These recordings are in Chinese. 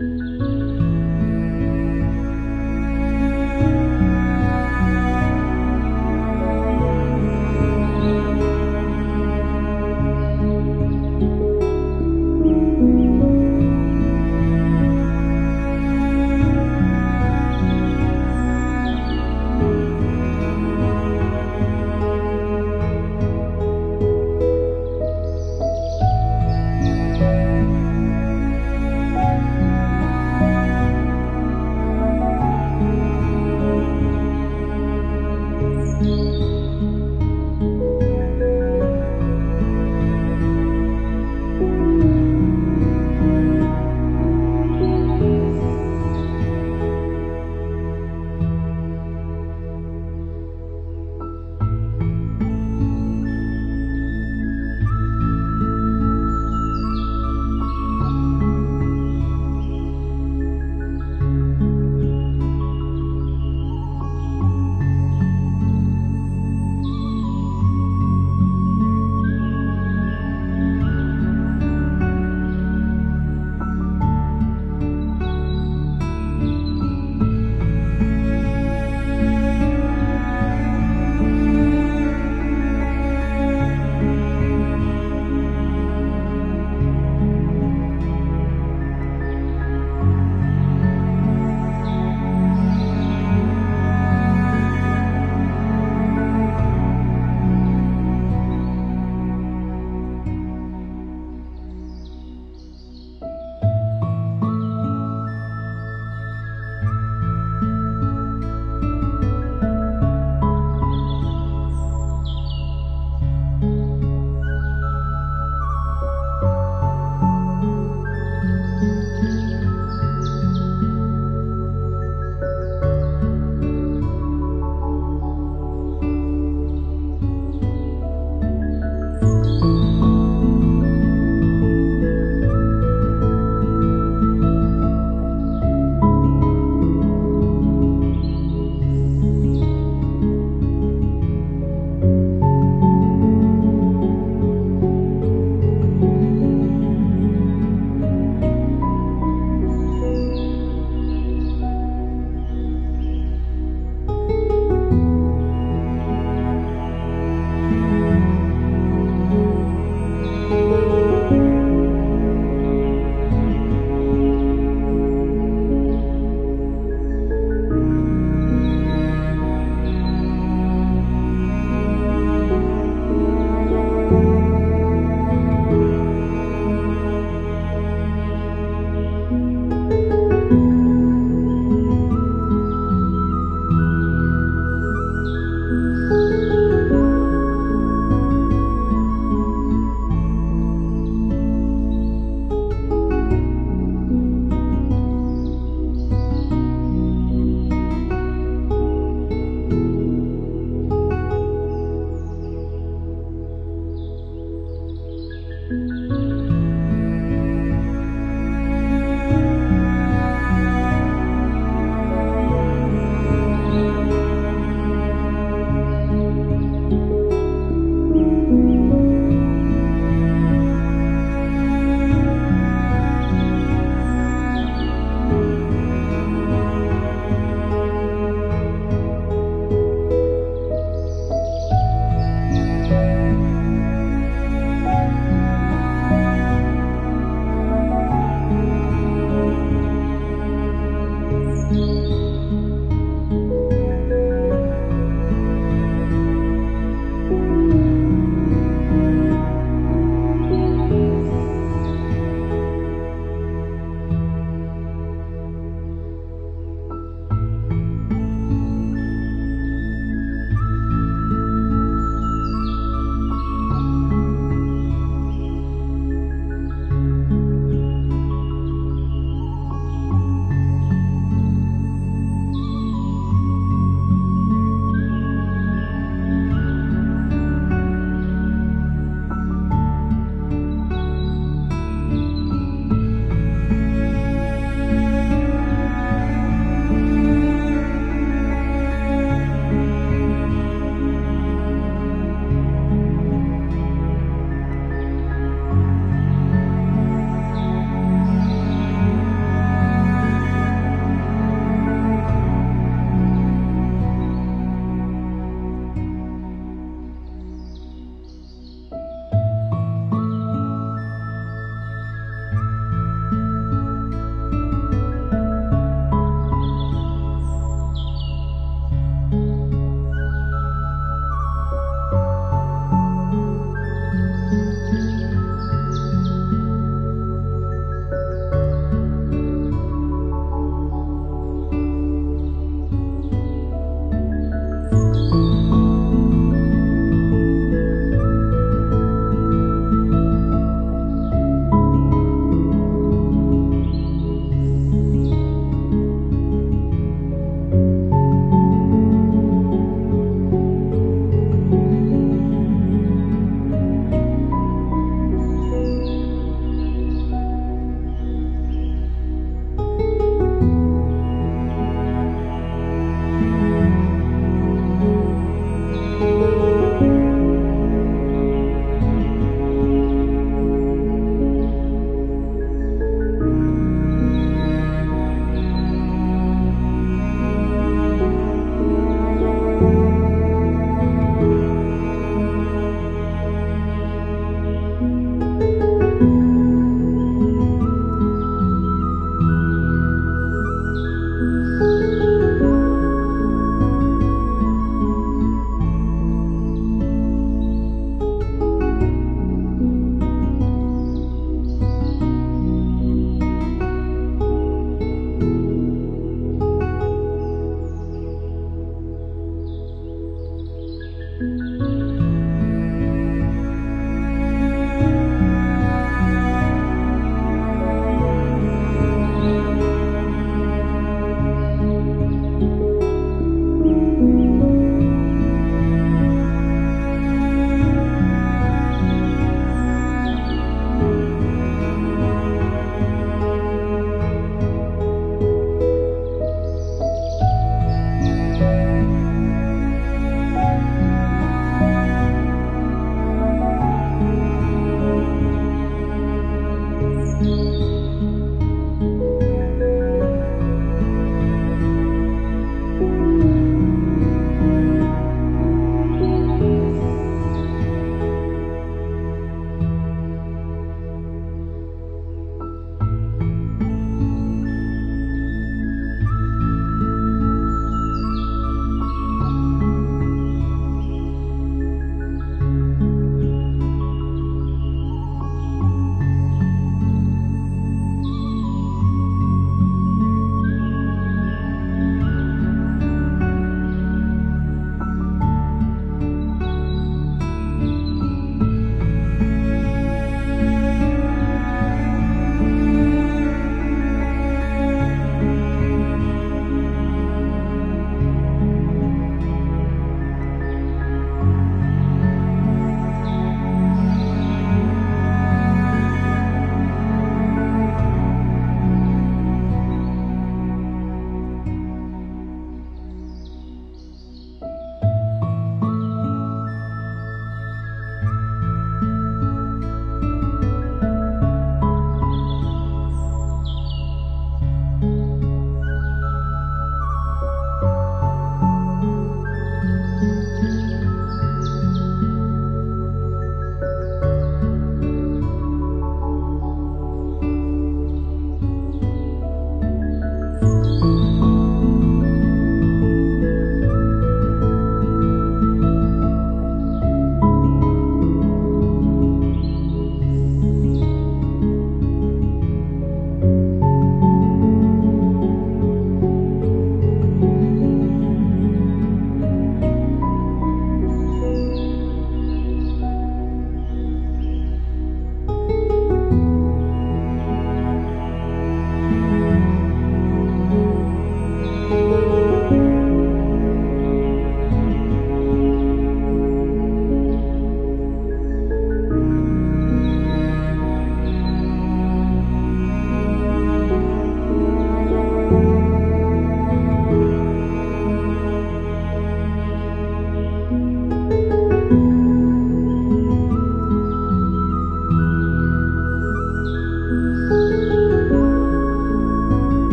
Música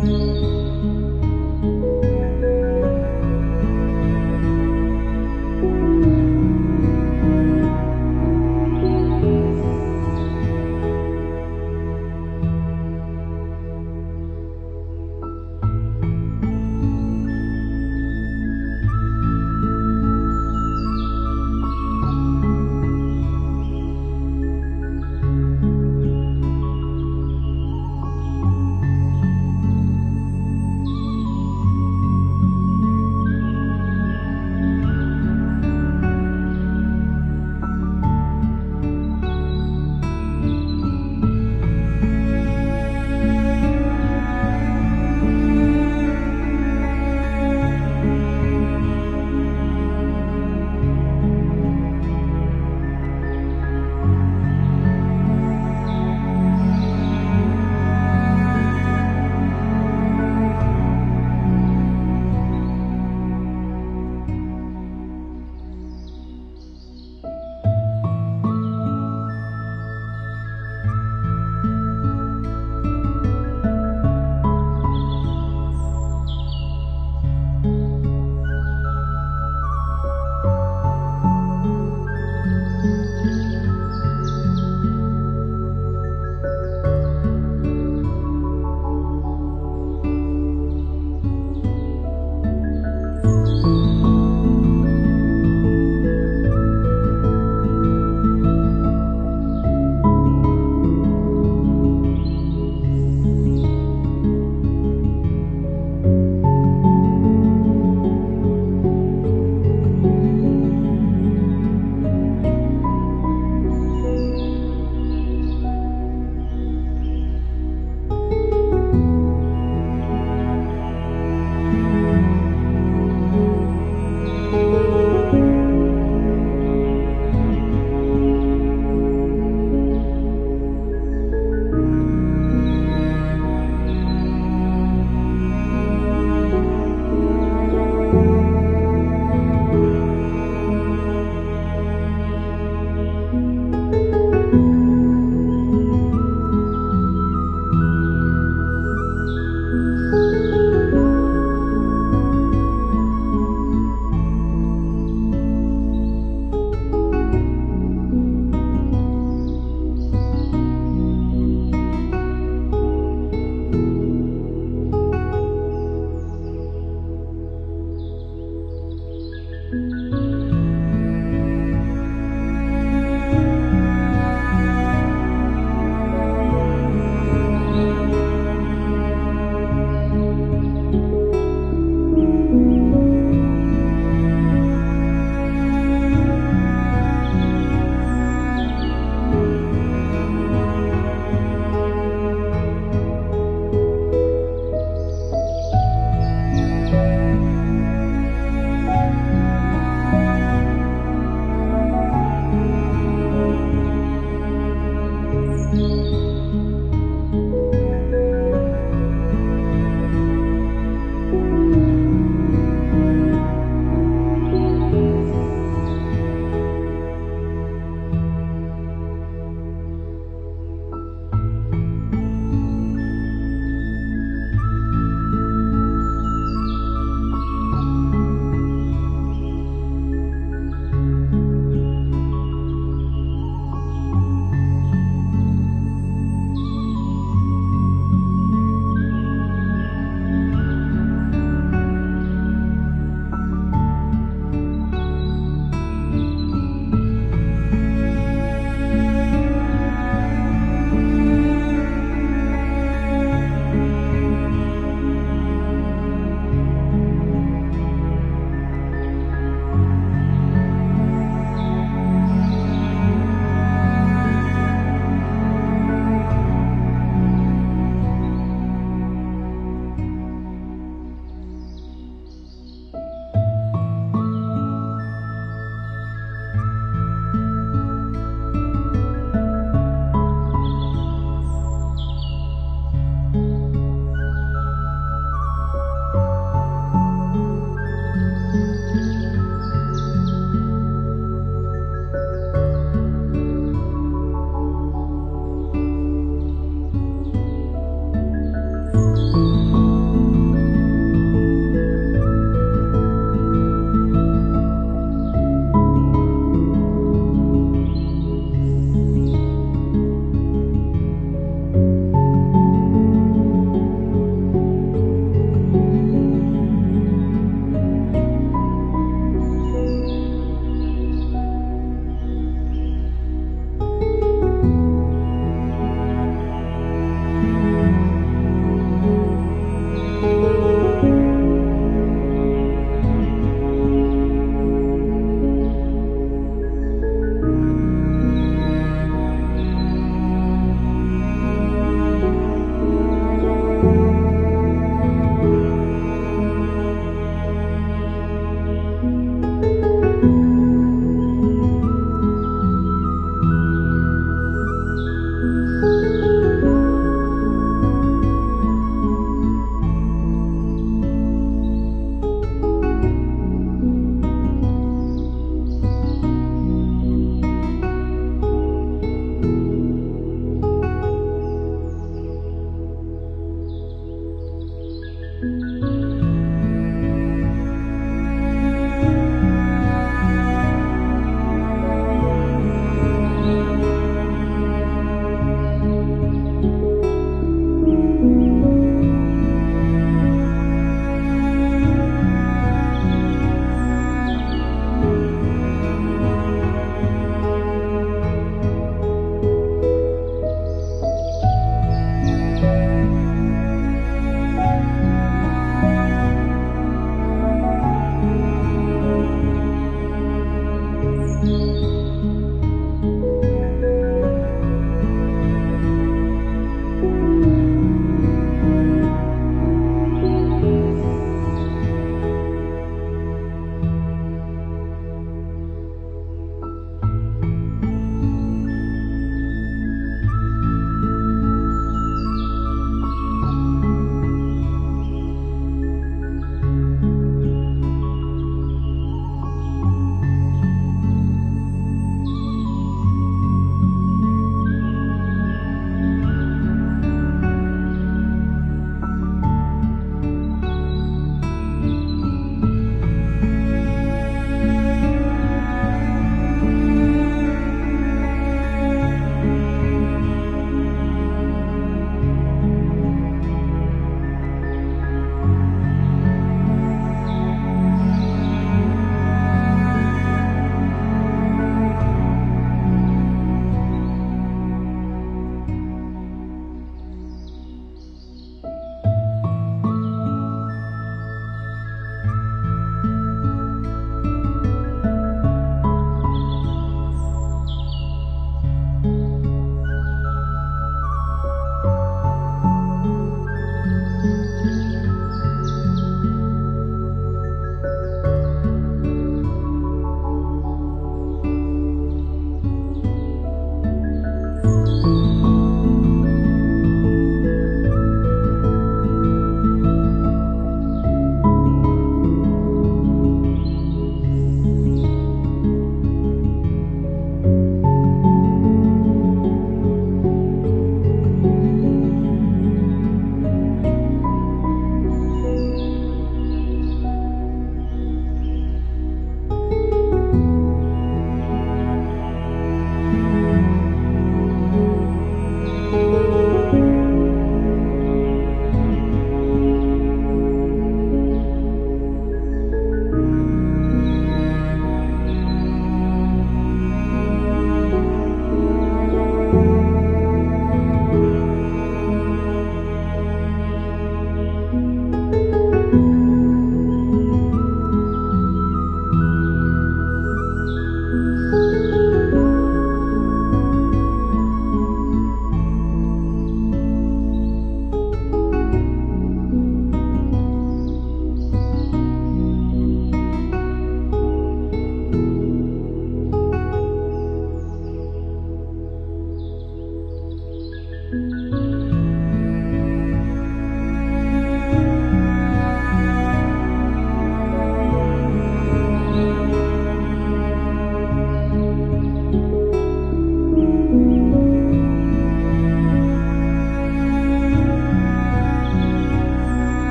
你。